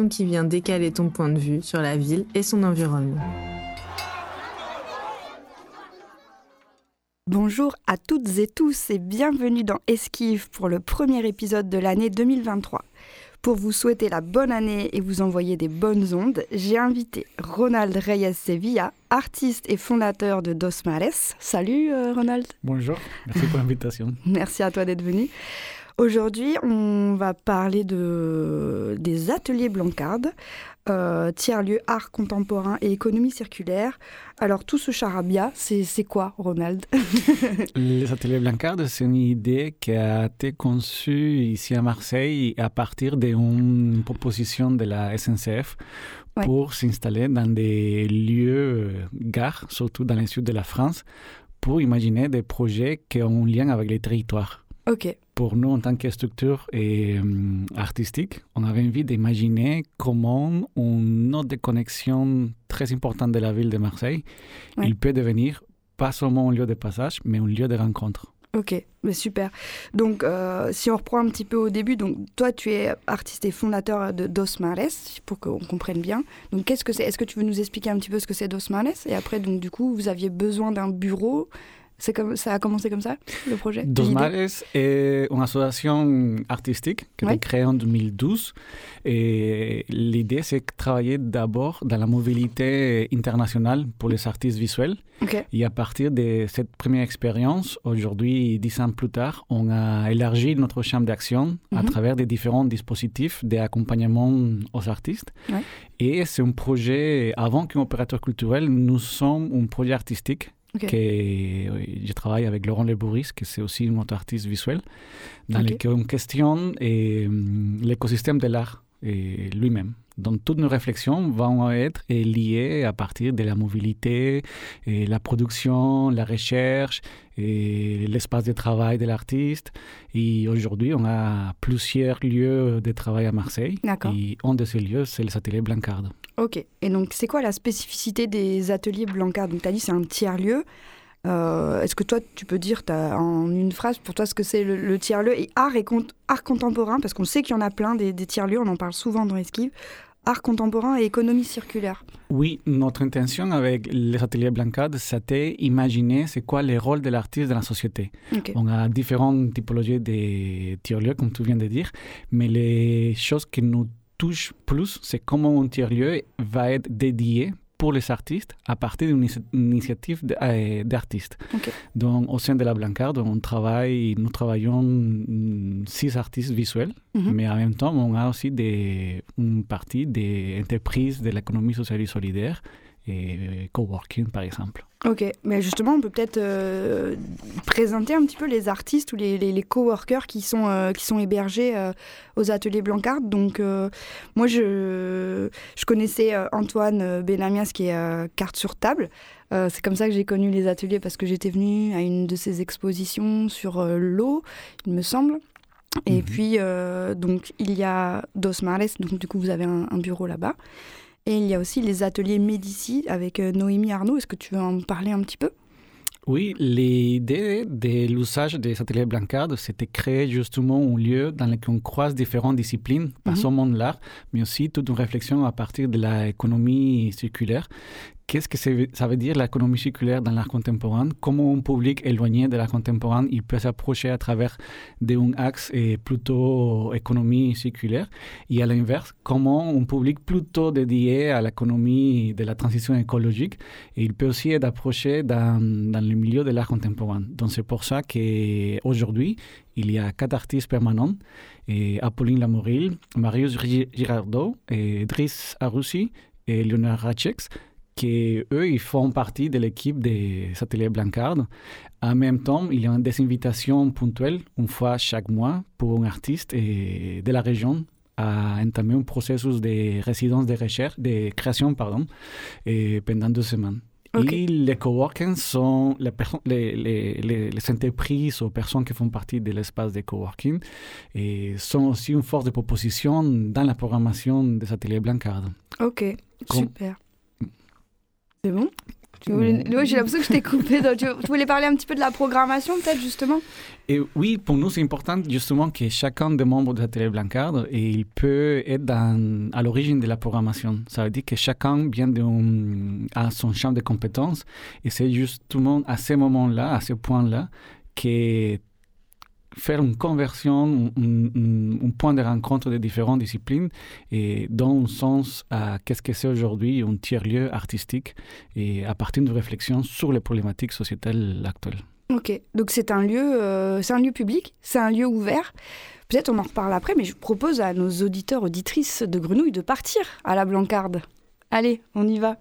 qui vient décaler ton point de vue sur la ville et son environnement. Bonjour à toutes et tous et bienvenue dans Esquive pour le premier épisode de l'année 2023. Pour vous souhaiter la bonne année et vous envoyer des bonnes ondes, j'ai invité Ronald Reyes Sevilla, artiste et fondateur de Dos Mares. Salut euh, Ronald. Bonjour, merci pour l'invitation. merci à toi d'être venu. Aujourd'hui, on va parler de, des ateliers Blancarde, euh, tiers-lieu art contemporain et économie circulaire. Alors, tout ce charabia, c'est quoi, Ronald Les ateliers Blancarde, c'est une idée qui a été conçue ici à Marseille à partir d'une proposition de la SNCF pour s'installer dans des lieux gares, surtout dans le sud de la France, pour imaginer des projets qui ont un lien avec les territoires. Pour nous, en tant que structure et, euh, artistique, on avait envie d'imaginer comment une de connexion très importante de la ville de Marseille, il peut devenir pas seulement un lieu de passage, mais un lieu de rencontre. Ok, mais super. Donc, euh, si on reprend un petit peu au début, donc toi, tu es artiste et fondateur de Dos Mares, pour qu'on comprenne bien. Donc, qu'est-ce que c'est? Est-ce que tu veux nous expliquer un petit peu ce que c'est Dos Mares? Et après, donc, du coup, vous aviez besoin d'un bureau comme, ça a commencé comme ça, le projet? Dos Mares est une association artistique qui a été créée en 2012. Et l'idée, c'est de travailler d'abord dans la mobilité internationale pour les artistes visuels. Et à partir de cette première expérience, aujourd'hui, dix ans plus tard, on a élargi notre champ d'action à mhm. travers des différents dispositifs d'accompagnement aux artistes. Et c'est un projet, avant qu'un opérateur culturel, nous sommes un projet artistique que je travaille avec Laurent Lebouris, qui c'est aussi un autre artiste visuel, dans lequel on questionne l'écosystème de l'art lui-même. Donc toutes nos réflexions vont être liées à partir de la mobilité, et la production, la recherche, et l'espace de travail de l'artiste. Et aujourd'hui, on a plusieurs lieux de travail à Marseille. Et un de ces lieux, c'est les ateliers Blancard. Ok. Et donc, c'est quoi la spécificité des ateliers Blancard Donc, tu as dit c'est un tiers-lieu. Euh, est-ce que toi, tu peux dire en une phrase pour toi ce que c'est le, tiers-lieu? Et art, et art contemporain Parce qu'on sait qu'il y en a plein des, tiers-lieux, on en parle souvent dans Esquive. Art contemporain et économie circulaire. Oui, notre intention avec les ateliers Blancade, c'était imaginer c'est quoi le rôle de l'artiste dans la société. On a différentes typologies de tiers-lieux, comme tu viens de dire, mais les choses qui nous touchent plus, c'est comment un tiers-lieu va être dédié pour les artistes à partir d'une initiative euh, d'artistes. Donc, au sein de la Blancarde, on travaille, nous travaillons six artistes visuels, mhm. mais en même temps, on a aussi des, une partie des entreprises de l'économie sociale et solidaire et coworking par exemple. Ok, mais justement, on peut peut-être euh, présenter un petit peu les artistes ou les, les, coworkers qui sont, euh, qui sont hébergés euh, aux ateliers Blancard. Donc, moi, je, je connaissais Antoine Benamias qui est carte sur table. c'est comme ça que j'ai connu les ateliers parce que j'étais venue à une de ses expositions sur l'eau, il me semble. Et mhm. puis, donc, il y a Dos Mares, donc du coup, vous avez un bureau là-bas. Et il y a aussi les ateliers Médici avec euh, Noémie Arnaud. Est-ce que tu veux en parler un petit peu? Oui, l'idée de l'usage des ateliers Blancard, c'était créer justement un lieu dans lequel on croise différentes disciplines, pas mhm. seulement l'art, mais aussi toute une réflexion à partir de l'économie circulaire Qu'est-ce que ça veut dire l'économie circulaire dans l'art contemporain? Comment un public éloigné de l'art contemporain il peut s'approcher à travers d'un axe plutôt économie circulaire? Et à l'inverse, comment un public plutôt dédié à l'économie de la transition écologique il peut aussi être approché dans, dans le milieu de l'art contemporain? Donc c'est pour ça qu'aujourd'hui, il y a quatre artistes permanents, Apolline Lamoril, Marius Girardot, et Driss Arussi et Leonard Ratchex que eux, ils font partie de l'équipe des ateliers Blancard. En même temps, il y a des invitations ponctuelles, une fois chaque mois, pour un artiste de la région à entamer un processus de résidence de recherche, de création, pardon, et pendant deux semaines. Et les coworking sont les, les, les, les, entreprises ou personnes qui font partie de l'espace de coworking et sont aussi une force de proposition dans la programmation des ateliers Blancard. Ok, super. C'est bon j'ai l'impression que je t'ai coupé. tu, voulais parler un petit peu de la programmation, peut-être, justement? Et Oui, pour nous, c'est important, justement, que chacun des membres de la télé Blancard, et il peut être dans, à l'origine de la programmation. Ça veut dire que chacun vient de, à son champ de compétences, et c'est justement à ce moment-là, à ce point-là, que faire une conversion, un, point de rencontre de différentes disciplines et dans un sens à qu'est-ce que c'est aujourd'hui un tiers-lieu artistique et à partir de réflexions sur les problématiques sociétales actuelles. Ok, donc c'est un lieu, euh, un lieu public, c'est un lieu ouvert. Peut-être on en reparle après, mais je propose à nos auditeurs auditrices de Grenouille de partir à la Blancarde. Allez, on y va.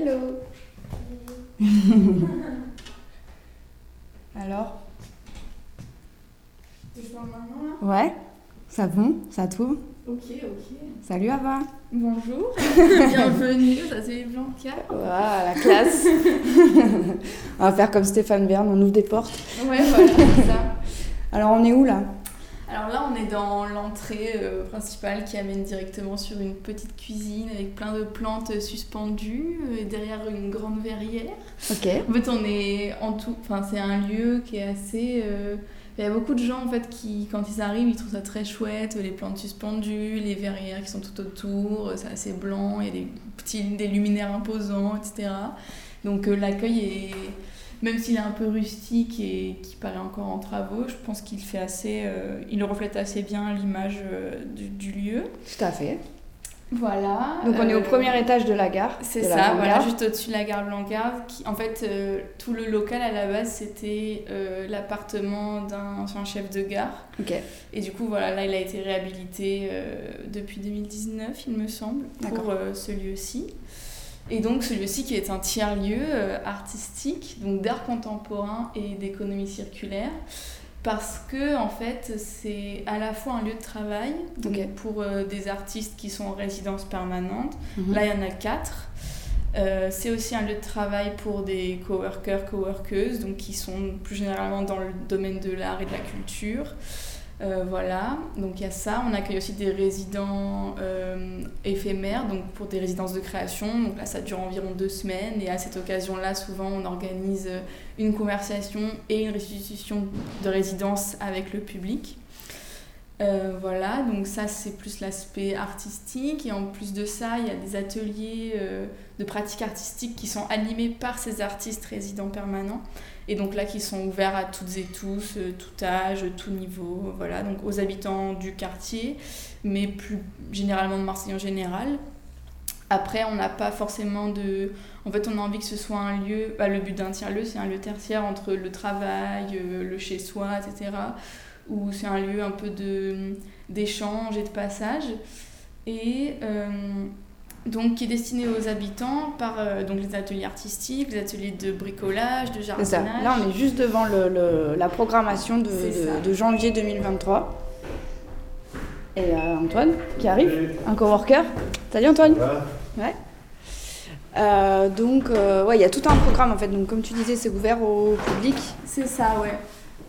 Hello. Alors Ouais, ça bon Ça tourne Ok, ok. Salut Ava. Bonjour. Bienvenue, ça c'est Blanca. Voilà, la classe. on va faire comme Stéphane Bern, on ouvre des portes. Ouais, voilà, c'est ça. Alors on est où là? Alors là, on est dans l'entrée euh, principale qui amène directement sur une petite cuisine avec plein de plantes suspendues et derrière une grande verrière. Ok. En fait, on est en tout. Enfin, c'est un lieu qui est assez. Euh, il y a beaucoup de gens en fait qui, quand ils arrivent, ils trouvent ça très chouette, les plantes suspendues, les verrières qui sont tout autour, c'est assez blanc, il y a des petits des luminaires imposants, etc. Donc euh, l'accueil est même s'il est un peu rustique et qui paraît encore en travaux, je pense qu'il fait assez, euh, il reflète assez bien l'image euh, du, lieu. Tout à fait. Voilà. Donc on est au euh, premier étage de la gare. C'est ça, voilà, juste au-dessus de la gare Blancarde. Qui, en fait, tout le local à la base, c'était l'appartement d'un ancien chef de gare. Ok. Et du coup, voilà, là, il a été réhabilité depuis 2019, il me semble, pour ce lieu-ci. Et donc celui-ci qui est un tiers-lieu euh, artistique, donc d'art contemporain et d'économie circulaire, parce que en fait c'est à la fois un lieu de travail pour euh, des artistes qui sont en résidence permanente. Mhm. Là il y en a quatre. Euh, c'est aussi un lieu de travail pour des coworkers, coworkeuses, donc qui sont plus généralement dans le domaine de l'art et de la culture. Euh, voilà, donc il y a ça. On accueille aussi des résidents euh, éphémères, donc pour des résidences de création. Donc là, ça dure environ deux semaines. Et à cette occasion-là, souvent, on organise une conversation et une restitution de résidence avec le public. Euh, voilà, donc ça c'est plus l'aspect artistique. Et en plus de ça il y a des ateliers euh, de pratique artistique qui sont animés par ces artistes résidents permanents. Et donc là qui sont ouverts à toutes et tous, euh, tout âge, tout niveau, voilà, donc aux habitants du quartier mais plus généralement de Marseille en général. Après on n'a pas forcément de... En fait on a envie que ce soit un lieu, bah, le but d'un tiers-lieu c'est un lieu tertiaire entre le travail, le chez-soi, etc où c'est un lieu un peu d'échange et de passage. Et euh, donc qui est destiné aux habitants par euh, donc les ateliers artistiques, les ateliers de bricolage, de jardinage. Ça. Là, on est juste devant le, la programmation de, de, janvier 2023. Et euh, Antoine qui arrive, un coworker. Salut Antoine. Ouais. donc, ouais, il y a tout un programme en fait. Donc, comme tu disais, c'est ouvert au public. C'est ça, ouais.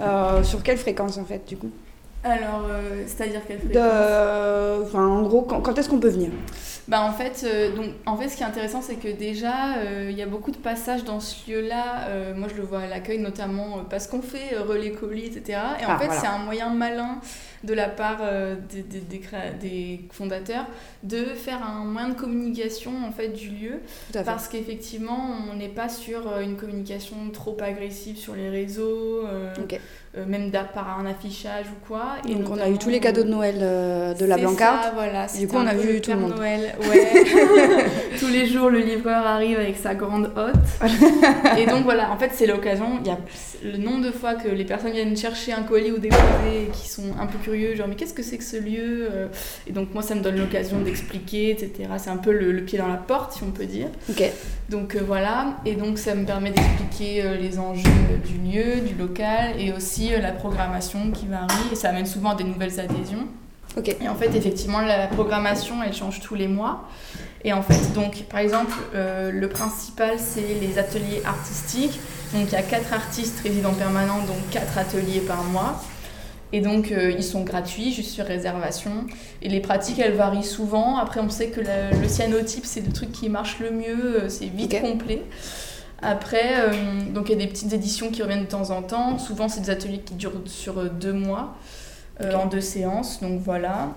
Euh, sur quelle fréquence en fait du coup? Alors, euh, c'est-à-dire quelle fréquence? Enfin, en gros, quand, est-ce qu'on peut venir? Bah en fait, euh, donc, en fait, ce qui est intéressant, c'est que déjà, il y a beaucoup de passages dans ce lieu-là. moi, je le vois à l'accueil, notamment parce qu'on fait relais colis, etc. Et en ah, fait, c'est un moyen malin de la part des, des, des, des, fondateurs de faire un moyen de communication en fait du lieu parce qu'effectivement on n'est pas sur une communication trop agressive sur les réseaux euh, même par un affichage ou quoi. Et donc on a eu tous les cadeaux de Noël euh, de la Blancarde. Ça, voilà. Du coup on a vu tout le monde. Noël, ouais. tous les jours le livreur arrive avec sa grande hotte. et donc voilà, en fait c'est l'occasion. Il y a le nombre de fois que les personnes viennent chercher un colis ou des et qui sont un peu curieux, genre mais qu'est-ce que c'est que ce lieu euh? Et donc moi ça me donne l'occasion d'expliquer, etc. C'est un peu le, pied dans la porte si on peut dire. Ok. Donc voilà, et donc ça me permet d'expliquer les enjeux du lieu, du local et aussi euh, la programmation qui varie et ça amène souvent des nouvelles adhésions. ok Et en fait, effectivement, la programmation, elle change tous les mois. Et en fait, donc, par exemple, euh, le principal, c'est les ateliers artistiques. Donc, il y a quatre artistes résidents permanents, donc quatre ateliers par mois. Et donc, euh, ils sont gratuits, juste sur réservation. Et les pratiques, elles varient souvent. Après, on sait que le cyanotype, c'est le truc qui marche le mieux, c'est vite complet. Après, euh, donc il y a des petites éditions qui reviennent de temps en temps. Souvent, c'est des ateliers qui durent sur euh, deux mois, euh, en deux séances. Donc voilà.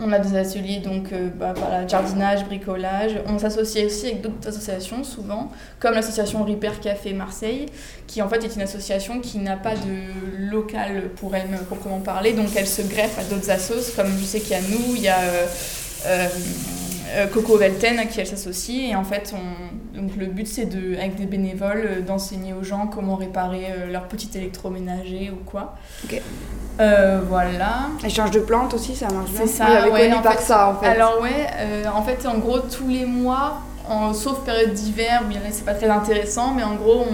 On a des ateliers donc bah, voilà, jardinage, bricolage. On s'associe aussi avec d'autres associations souvent, comme l'association Repair Café Marseille, qui en fait est une association qui n'a pas de local pour elle proprement parler, donc elle se greffe à d'autres assos, comme je sais qu'il y a nous, il y a euh, Coco Velten à qui elle s'associe. Et en fait, on, donc le but, c'est de, avec des bénévoles euh, d'enseigner aux gens comment réparer euh, leur petit électroménager ou quoi. Ok. voilà. Échange de plantes aussi, ça marche bien. C'est ça, ouais, en fait, ça en fait. Alors ouais, en fait, en gros, tous les mois, en, sauf période d'hiver, bien c'est pas très intéressant, mais en gros,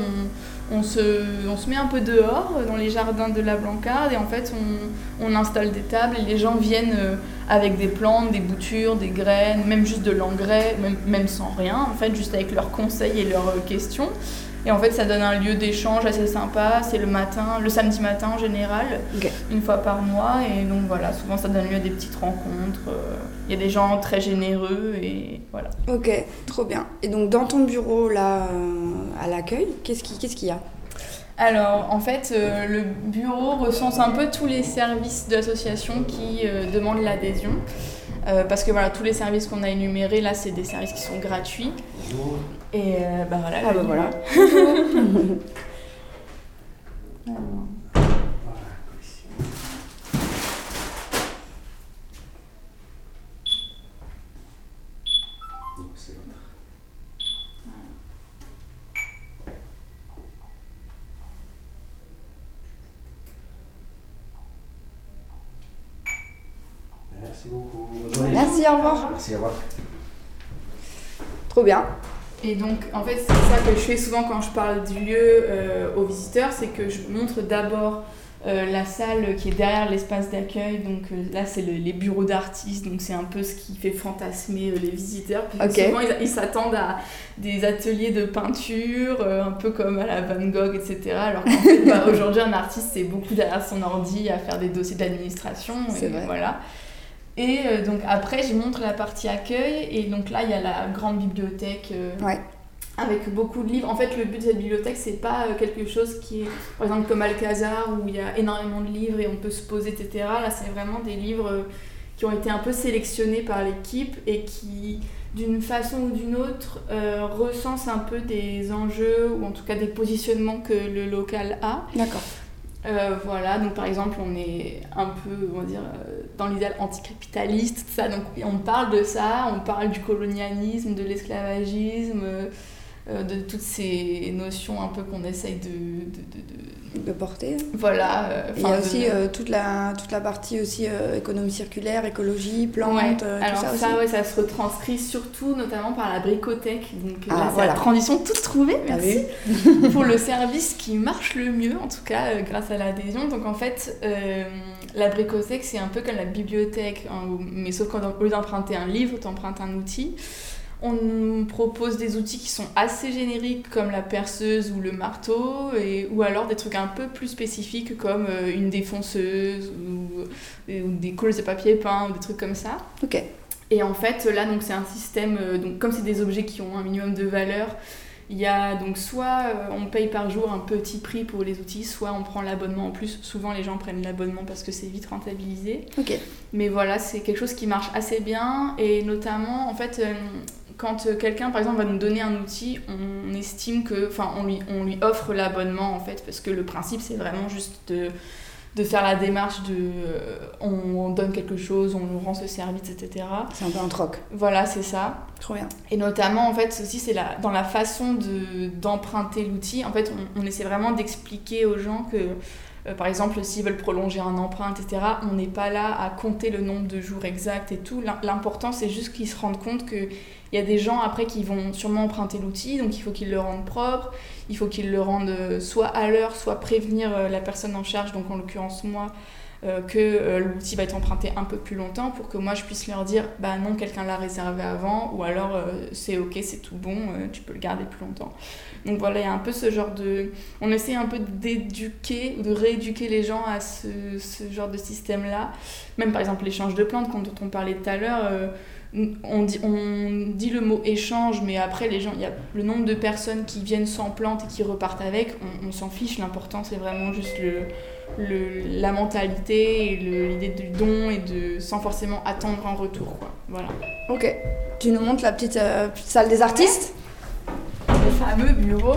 on, on, se, on se met un peu dehors dans les jardins de la Blancarde et en fait, on, on installe des tables et les gens viennent avec des plantes, des boutures, des graines, même juste de l'engrais, même, sans rien, en fait, juste avec leurs conseils et leurs euh, questions. Et en fait, ça donne un lieu d'échange assez sympa. C'est le matin, le samedi matin en général, une fois par mois. Et donc voilà, souvent ça donne lieu à des petites rencontres. Euh, il y a des gens très généreux et voilà. Ok, trop bien. Et donc dans ton bureau là, euh, à l'accueil, qu'est-ce qu'il ce qu'il y a? Alors, en fait, euh, le bureau recense un peu tous les services de l'association qui euh, demandent l'adhésion. Euh, parce que voilà, tous les services qu'on a énumérés, là, c'est des services qui sont gratuits. Et bah voilà. Ah bah voilà. Merci, au revoir. Merci, au revoir. Trop bien. Et donc, en fait, c'est ça que je fais souvent quand je parle du lieu euh, aux visiteurs, c'est que je montre d'abord euh, la salle qui est derrière l'espace d'accueil. Donc euh, là, c'est les bureaux d'artistes, donc c'est un peu ce qui fait fantasmer les visiteurs. Souvent, ils s'attendent à des ateliers de peinture, un peu comme à la Van Gogh, etc. Alors qu'en fait, bah, aujourd'hui, un artiste, c'est beaucoup derrière son ordi à faire des dossiers d'administration. C'est vrai. Voilà. Et euh, donc après, je montre la partie accueil. Et donc là, il y a la grande bibliothèque euh, avec beaucoup de livres. En fait, le but de cette bibliothèque, c'est pas euh, quelque chose qui est, par exemple, comme Alcazar, où il y a énormément de livres et on peut se poser, etc. Là, c'est vraiment des livres qui ont été un peu sélectionnés par l'équipe et qui, d'une façon ou d'une autre, euh, recensent un peu des enjeux ou en tout cas des positionnements que le local a. D'accord. Euh, voilà, donc par exemple, on est un peu, on va euh, dans l'idéal anticapitaliste, ça. Donc on parle de ça, on parle du colonialisme, de l'esclavagisme, euh, de toutes ces notions un peu qu'on essaye de, porter. Voilà. Euh, il y a aussi euh, toute, la, toute la partie aussi économie circulaire, écologie, plantes, tout Alors ça, ça, ouais, ça se retranscrit surtout notamment par la bricothèque. Donc ah, voilà. la transition toute trouvée, ah merci, pour le service qui marche le mieux, en tout cas grâce à l'adhésion. Donc en fait, la bricothèque, c'est un peu comme la bibliothèque, hein, mais sauf qu'au lieu d'emprunter un livre, tu empruntes un outil. On propose des outils qui sont assez génériques comme la perceuse ou le marteau, et, ou alors des trucs un peu plus spécifiques comme euh, une défonceuse ou, des coules de papier peint ou des trucs comme ça. Ok. Et en fait, là, donc c'est un système, euh, donc comme c'est des objets qui ont un minimum de valeur, il y a donc soit euh, on paye par jour un petit prix pour les outils, soit on prend l'abonnement en plus. Souvent les gens prennent l'abonnement parce que c'est vite rentabilisé. Ok. Mais voilà, c'est quelque chose qui marche assez bien et notamment en fait quand euh, quelqu'un, par exemple, va nous donner un outil, on estime que, enfin, on lui, on lui offre l'abonnement en fait, parce que le principe c'est vraiment juste de, de, faire la démarche de, euh, on, donne quelque chose, on nous rend ce service, etc. C'est un peu un troc. Voilà, c'est ça. Trop bien. Et notamment, en fait, aussi, c'est la, dans la façon d'emprunter l'outil. En fait, on, on essaie vraiment d'expliquer aux gens que euh, par exemple, s'ils veulent prolonger un emprunt, etc., on n'est pas là à compter le nombre de jours exacts et tout. L'important, c'est juste qu'ils se rendent compte qu'il y a des gens après qui vont sûrement emprunter l'outil, donc il faut qu'ils le rendent propre, il faut qu'ils le rendent euh, soit à l'heure, soit prévenir euh, la personne en charge, donc en l'occurrence moi, que l'outil va être emprunté un peu plus longtemps pour que moi je puisse leur dire bah non, quelqu'un l'a réservé avant, ou alors c'est ok, c'est tout bon, tu peux le garder plus longtemps. Donc voilà, il y a un peu ce genre de... On essaie un peu d'éduquer, de rééduquer les gens à ce, ce genre de système-là. Même par exemple l'échange de plantes, dont on parlait tout à l'heure, euh, on, dit, on dit le mot échange, mais après les gens, il y a le nombre de personnes qui viennent sans plantes et qui repartent avec, on, s'en fiche. L'important c'est vraiment juste le, le, la mentalité et l'idée du don et de sans forcément attendre un retour. Quoi. Voilà. Ok. Tu nous montres la petite, euh, petite salle des artistes? Le fameux bureau.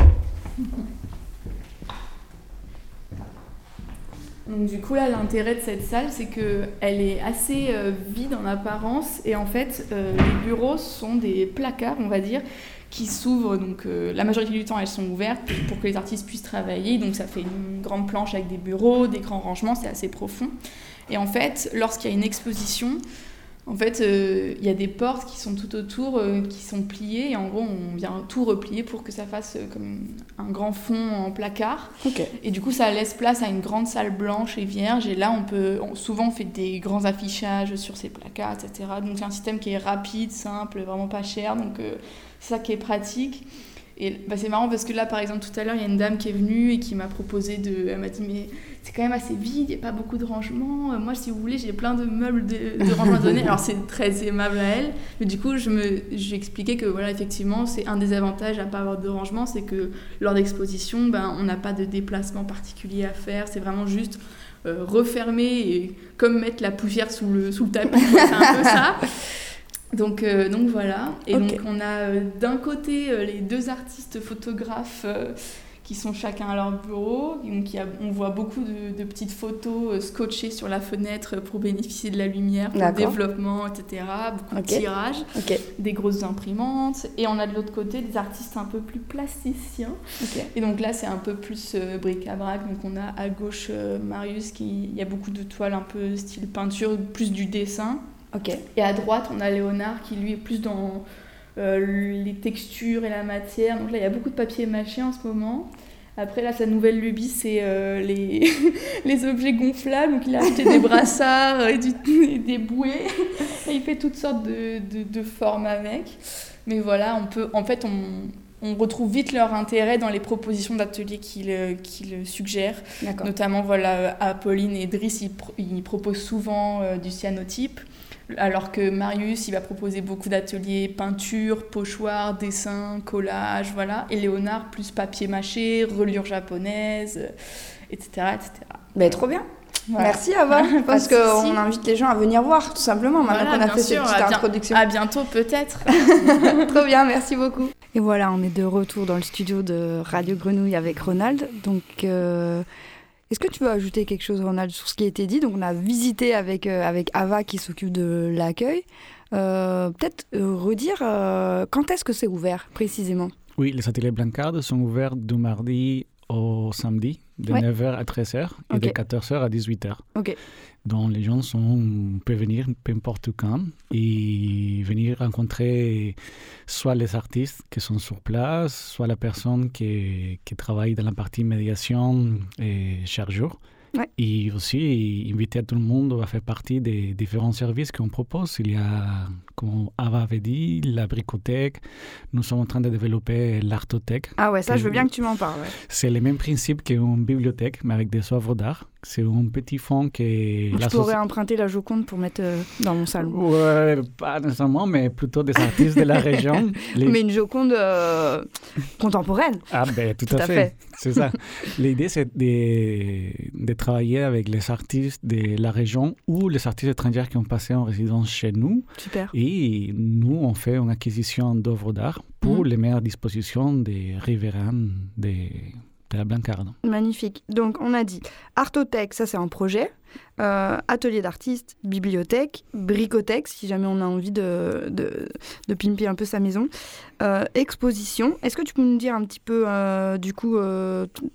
Donc du coup là l'intérêt de cette salle c'est que elle est assez euh, vide en apparence. Et en fait euh, les bureaux sont des placards on va dire qui s'ouvrent. Donc euh, la majorité du temps elles sont ouvertes pour que les artistes puissent travailler. Donc ça fait une grande planche avec des bureaux, des grands rangements. C'est assez profond. Et en fait lorsqu'il y a une exposition en fait, euh, il y a des portes qui sont tout autour, euh, qui sont pliées, et en gros, on vient tout replier pour que ça fasse euh, comme un grand fond en placard. Et du coup, ça laisse place à une grande salle blanche et vierge, et là, on peut, souvent, on fait des grands affichages sur ces placards, etc. Donc, c'est un système qui est rapide, simple, vraiment pas cher, donc c'est ça qui est pratique. Et bah, c'est marrant parce que là, par exemple, tout à l'heure, il y a une dame qui est venue et qui m'a proposé de. Elle m'a dit, mais c'est quand même assez vide, il n'y a pas beaucoup de rangement. Euh, moi, si vous voulez, j'ai plein de meubles de, de rangement à donner. Alors, c'est très aimable à elle. Mais du coup, je me, j'ai expliqué que, voilà, effectivement, c'est un des avantages à ne pas avoir de rangement, c'est que lors d'exposition, ben, on n'a pas de déplacement particulier à faire. C'est vraiment juste euh, refermer et comme mettre la poussière sous le, sous le tapis. c'est un peu ça. Donc, euh, donc voilà. Et donc on a euh, d'un côté euh, les deux artistes photographes qui sont chacun à leur bureau. Donc on voit beaucoup de, petites photos scotchées sur la fenêtre pour bénéficier de la lumière, pour le développement, etc. Beaucoup de tirages, des grosses imprimantes. Et on a de l'autre côté des artistes un peu plus plasticiens. Et donc là c'est un peu plus bric-à-brac. Donc on a à gauche Marius qui il y a beaucoup de toiles un peu style peinture, plus du dessin. Et à droite, on a Léonard qui lui est plus dans euh, les textures et la matière. Donc là, il y a beaucoup de papier mâché en ce moment. Après, là, sa nouvelle lubie, c'est euh, les, les objets gonflables. Donc, il a acheté des brassards et, des bouées. Et il fait toutes sortes de, de, de, formes avec. Mais voilà, on peut, en fait, on, on retrouve vite leur intérêt dans les propositions d'ateliers qu'ils suggèrent. Notamment, voilà, Apolline et Driss, ils, proposent souvent du cyanotype alors que Marius, il va proposer beaucoup d'ateliers peinture, pochoir, dessin, collage, voilà. Et Léonard, plus papier mâché, reliure japonaise, etc. etc. Mais trop bien. Merci Ava, parce qu'on invite les gens à venir voir, tout simplement, maintenant qu'on a fait cette petite introduction. À bientôt peut-être. trop bien, merci beaucoup. Et voilà, on est de retour dans le studio de Radio Grenouille avec Ronald. Donc, euh, est-ce que tu veux ajouter quelque chose, sur ce qui a été dit? Donc, on a visité avec, euh, avec Ava qui s'occupe de l'accueil. Euh, peut-être euh, redire quand est-ce que c'est ouvert précisément? Oui, les ateliers Blancard sont ouverts du mardi au samedi, de 9h à 13h et de 14h à 18h. Ok dont les gens sont, peuvent venir peu importe quand et venir rencontrer soit les artistes qui sont sur place, soit la personne qui, qui travaille dans la partie médiation et chaque jour. Et aussi inviter tout le monde à faire partie des différents services qu'on propose. Il y a, comme Ava avait dit, la bricothèque. Nous sommes en train de développer l'artothèque. Ah ouais, ça, je veux bien que tu m'en parles. C'est le même principe qu'une bibliothèque, mais avec des œuvres d'art. C'est un petit fond qui... Je pourrais emprunter la Joconde pour mettre euh, dans mon salon. Ouais, pas nécessairement, mais plutôt des artistes de la région. Mais une Joconde euh, contemporaine. Ah ben tout, à, fait. C'est ça. L'idée, c'est de, de, travailler avec les artistes de la région ou les artistes étrangers qui ont passé en résidence chez nous. Super. Et nous, on fait une acquisition d'œuvres d'art pour mhm. les meilleures dispositions des riverains des la Blancarde. Magnifique. Donc, on a dit Artothèque, ça c'est un projet. Euh, atelier d'artiste, bibliothèque, bricothèque, si jamais on a envie de, pimper un peu sa maison, euh, exposition. Est-ce que tu peux nous dire un petit peu, euh, du coup,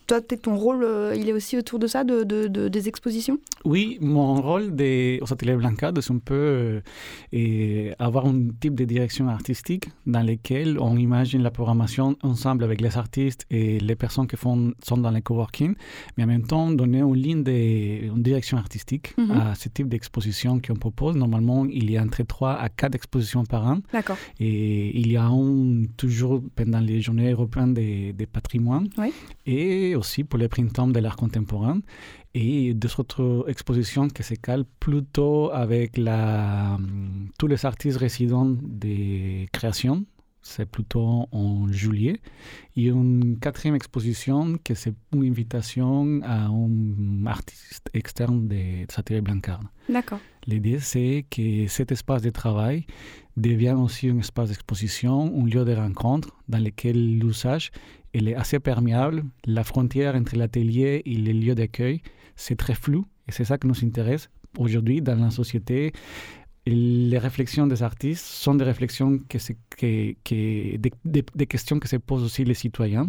toi, ton rôle, il est aussi autour de ça, de, de des expositions? Oui, mon rôle des, aux ateliers Blancade, c'est un peu avoir un type de direction artistique dans lequel on imagine la programmation ensemble avec les artistes et les personnes qui font, sont dans les coworking, mais en même temps donner une ligne de une direction artistique Mhm. à ce type d'exposition qu'on propose. Normalement, il y a entre 3 à 4 expositions par an. D'accord. Et il y a un toujours pendant les journées européennes des, des patrimoines oui. et aussi pour les printemps de l'art contemporain. Et deux autres expositions qui se calent plutôt avec la, tous les artistes résidents des créations c'est plutôt en juillet. Et une quatrième exposition, que c'est une invitation à un artiste externe de Satire Blancard. D'accord. L'idée, c'est que cet espace de travail devienne aussi un espace d'exposition, un lieu de rencontre dans lequel l'usage est assez perméable. La frontière entre l'atelier et le lieu d'accueil, c'est très flou et c'est ça qui nous intéresse aujourd'hui dans la société les réflexions des artistes sont des réflexions que, que, des, questions que se posent aussi les citoyens.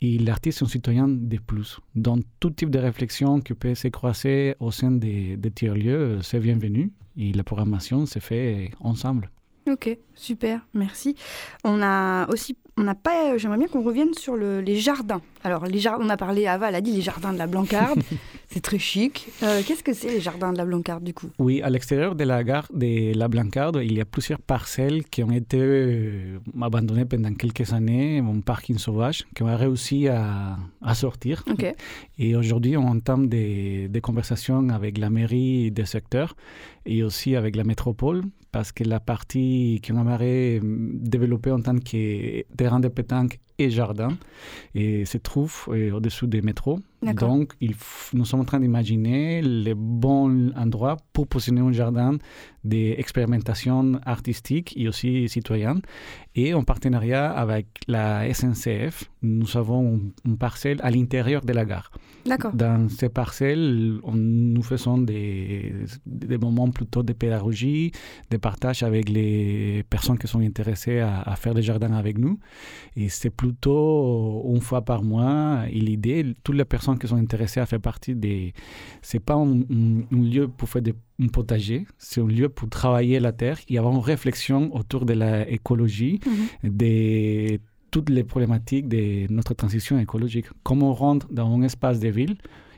Et l'artiste est un citoyen de plus. Donc, tout type de réflexion qui peut se croiser au sein des, des tiers-lieux, c'est bienvenu. Et la programmation se fait ensemble. Ok, super, merci. On a aussi, on n'a pas, j'aimerais bien qu'on revienne sur le, les jardins. Alors, les jardins, on a parlé, Ava, elle a dit les jardins de la Blancarde. c'est très chic. Euh, qu'est-ce que c'est les jardins de la Blancarde du coup? Oui, à l'extérieur de la gare de la Blancarde, il y a plusieurs parcelles qui ont été euh, abandonnées pendant quelques années, un parking sauvage, qui ont réussi à, à sortir. Et aujourd'hui, on entame des, des conversations avec la mairie des secteurs et aussi avec la métropole parce que la partie qu'on aimerait développer en tant que terrain de pétanque et jardin et se trouve euh, au-dessous des métros. Donc, il nous sommes en train d'imaginer le bon endroit pour positionner un jardin d'expérimentation artistique et aussi citoyenne. Et en partenariat avec la SNCF, nous avons une parcelle à l'intérieur de la gare. D'accord. Dans ces parcelles, nous faisons des, des, moments plutôt de pédagogie, de partage avec les personnes qui sont intéressées à, à faire des jardins avec nous. Et c'est plutôt une fois par mois. Et l'idée, toutes les personnes qui sont intéressées à faire partie des... C'est pas un, lieu pour faire des, un potager, c'est un lieu pour travailler la terre et avoir une réflexion autour de l'écologie, mm des toutes les problématiques de notre transition écologique. Comment rendre dans un espace de ville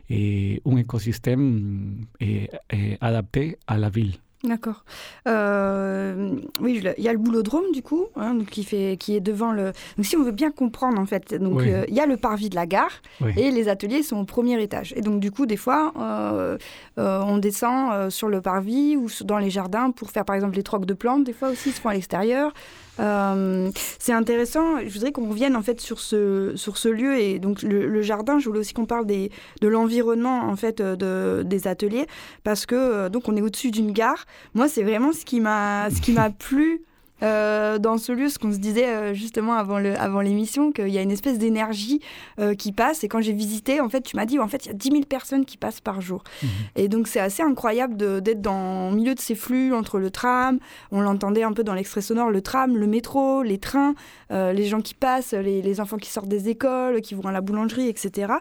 et un écosystème est, est adapté à la ville. D'accord. Euh, oui, il y a le boulodrome du coup, hein, qui, fait, qui est devant le. Donc si on veut bien comprendre en fait, donc euh, il y a le parvis de la gare et les ateliers sont au premier étage. Et donc du coup, des fois, euh, on descend sur le parvis ou dans les jardins pour faire par exemple les trocs de plantes. Des fois aussi, ils se font à l'extérieur. Euh, c'est intéressant. Je voudrais qu'on revienne en fait sur ce, sur ce lieu et donc le, jardin. Je voulais aussi qu'on parle des, de l'environnement en fait de, des ateliers parce que euh, donc on est au-dessus d'une gare. Moi, c'est vraiment ce qui m'a ce qui m'a plu euh, dans ce lieu, ce qu'on se disait euh, justement avant, le, avant l'émission, qu'il y a une espèce d'énergie euh, qui passe. Et quand j'ai visité, en fait, tu m'as dit, en fait, il y a 10 000 personnes qui passent par jour. Mhm. Et donc, c'est assez incroyable d'être dans le milieu de ces flux entre le tram, on l'entendait un peu dans l'extrait sonore, le tram, le métro, les trains, les gens qui passent, les, les, enfants qui sortent des écoles, qui vont à la boulangerie, etc.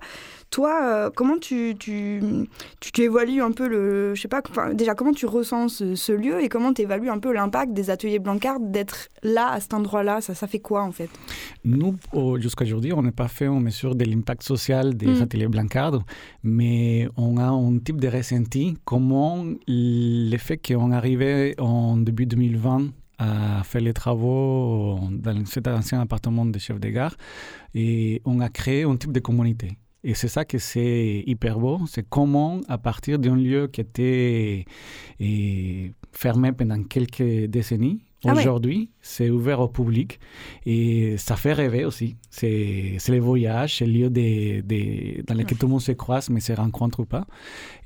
Toi, comment tu, tu, tu, évalues un peu le. Je sais pas, déjà, comment tu ressens ce, ce lieu et comment tu évalues un peu l'impact des ateliers Blancard d'être là, à cet endroit-là? Ça, ça fait quoi en fait? Nous, jusqu'à aujourd'hui, on n'est pas fait en mesure de l'impact social des mm. ateliers Blancard, mais on a un type de ressenti, comment le fait qu'on arrivait en début 2020 à faire les travaux dans cet ancien appartement de chef de gare et on a créé un type de communauté. Et c'est ça que c'est hyper beau, c'est comment à partir d'un lieu qui était fermé pendant quelques décennies, ah Aujourd'hui, c'est ouvert au public et ça fait rêver aussi. C'est les voyages, c'est le lieu dans lequel tout le monde se croise mais se rencontre pas.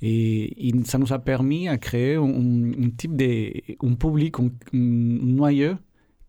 Et, ça nous a permis à créer un, type de un public, un, noyau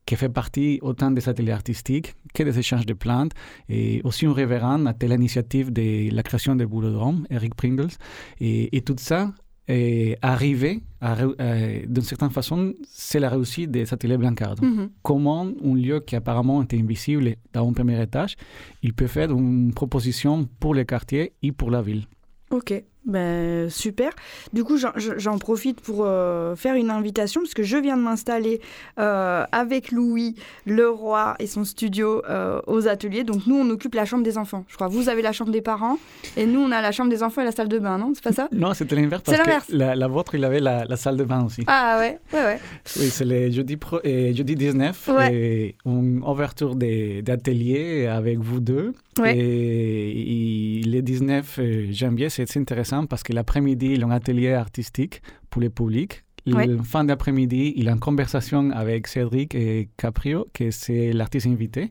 qui fait partie autant des ateliers artistiques que des échanges de plantes et aussi un révérend à telle initiative de la création de Boulodrome, Eric Pringles. Et, et tout ça et arriver, à, euh, d'une certaine façon, c'est la réussite des ateliers Blancard. Mhm. Comment un lieu qui apparemment était invisible dans un premier étage, il peut faire une proposition pour le quartier et pour la ville. Ok. Ben, super. Du coup, j'en profite pour euh, faire une invitation, parce que je viens de m'installer euh, avec Louis Leroy et son studio euh, aux ateliers. Donc, nous, on occupe la chambre des enfants. Je crois vous avez la chambre des parents, et nous, on a la chambre des enfants et la salle de bain, non? C'est pas ça? Non, c'était l'inverse. C'est l'inverse. La, la, vôtre, il avait la, la, salle de bain aussi. Ah ouais, ouais, ouais. Oui, c'est le jeudi, pro, et jeudi 19, et une ouverture d'atelier avec vous deux. Et, le 19 janvier, c'est intéressant parce que l'après-midi, il y a un atelier artistique pour le public la fin d'après-midi, il a une conversation avec Cédric et Caprio, qui c'est l'artiste invité.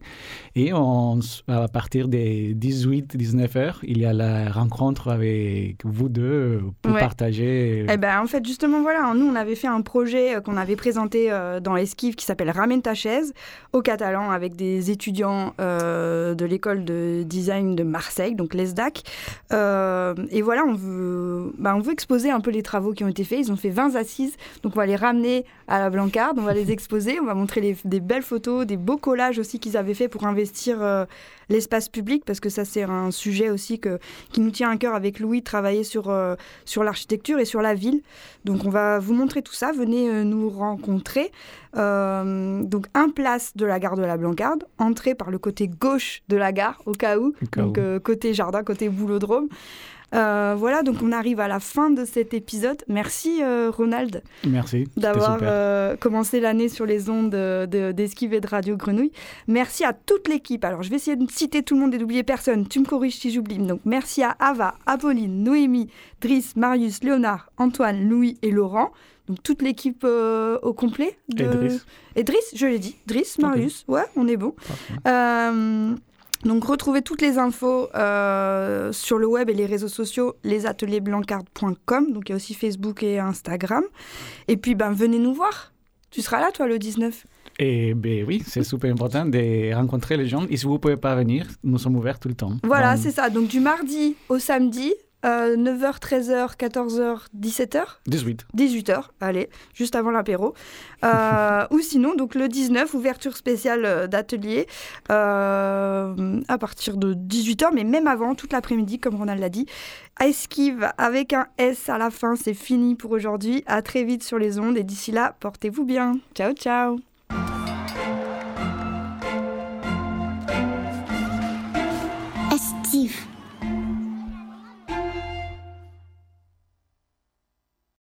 Et on, à partir des 18-19 heures, il y a la rencontre avec vous deux pour partager. Eh ben, en fait, justement, voilà, nous, on avait fait un projet euh, qu'on avait présenté euh, dans Esquive qui s'appelle Ramène ta chaise au catalan avec des étudiants euh, de l'école de design de Marseille, donc l'ESDAC. et voilà, on veut, bah, on veut exposer un peu les travaux qui ont été faits. Ils ont fait 20 assises donc on va les ramener à la Blancarde, on va les exposer, on va montrer des belles photos, des beaux collages aussi qu'ils avaient fait pour investir euh, l'espace public, parce que ça c'est un sujet aussi que, qui nous tient à cœur avec Louis, travailler sur, euh, sur l'architecture et sur la ville. Donc on va vous montrer tout ça, venez euh, nous rencontrer. donc un place de la gare de la Blancarde, entrée par le côté gauche de la gare, au cas où, donc côté jardin, côté boulodrome. Euh, voilà, donc on arrive à la fin de cet épisode. Merci euh, Ronald. Merci. D'avoir euh, commencé l'année sur les ondes d'Esquive de, et de Radio Grenouille. Merci à toute l'équipe. Alors je vais essayer de citer tout le monde et d'oublier personne. Tu me corriges si j'oublie. Donc merci à Ava, Apolline, Noémie, Driss, Marius, Léonard, Antoine, Louis et Laurent. Donc toute l'équipe au complet. De... Et Driss. je l'ai dit. Driss, Marius, ouais, on est bon. Donc retrouvez toutes les infos euh, sur le web et les réseaux sociaux, lesateliersblancard.com. Donc il y a aussi Facebook et Instagram. Et puis ben venez nous voir. Tu seras là toi le 19 et eh ben oui, c'est super important de rencontrer les gens. Et si vous ne pouvez pas venir, nous sommes ouverts tout le temps. Voilà, c'est ça. Donc du mardi au samedi, 9h, 13h, 14h, 17h 18. 18h, allez, juste avant l'apéro. Euh, ou sinon, donc le 19, ouverture spéciale euh, d'atelier euh, à partir de 18h, mais même avant, toute l'après-midi, comme Ronald l'a dit. Esquive avec un S à la fin, c'est fini pour aujourd'hui. À très vite sur les ondes et d'ici là, portez-vous bien. Ciao, ciao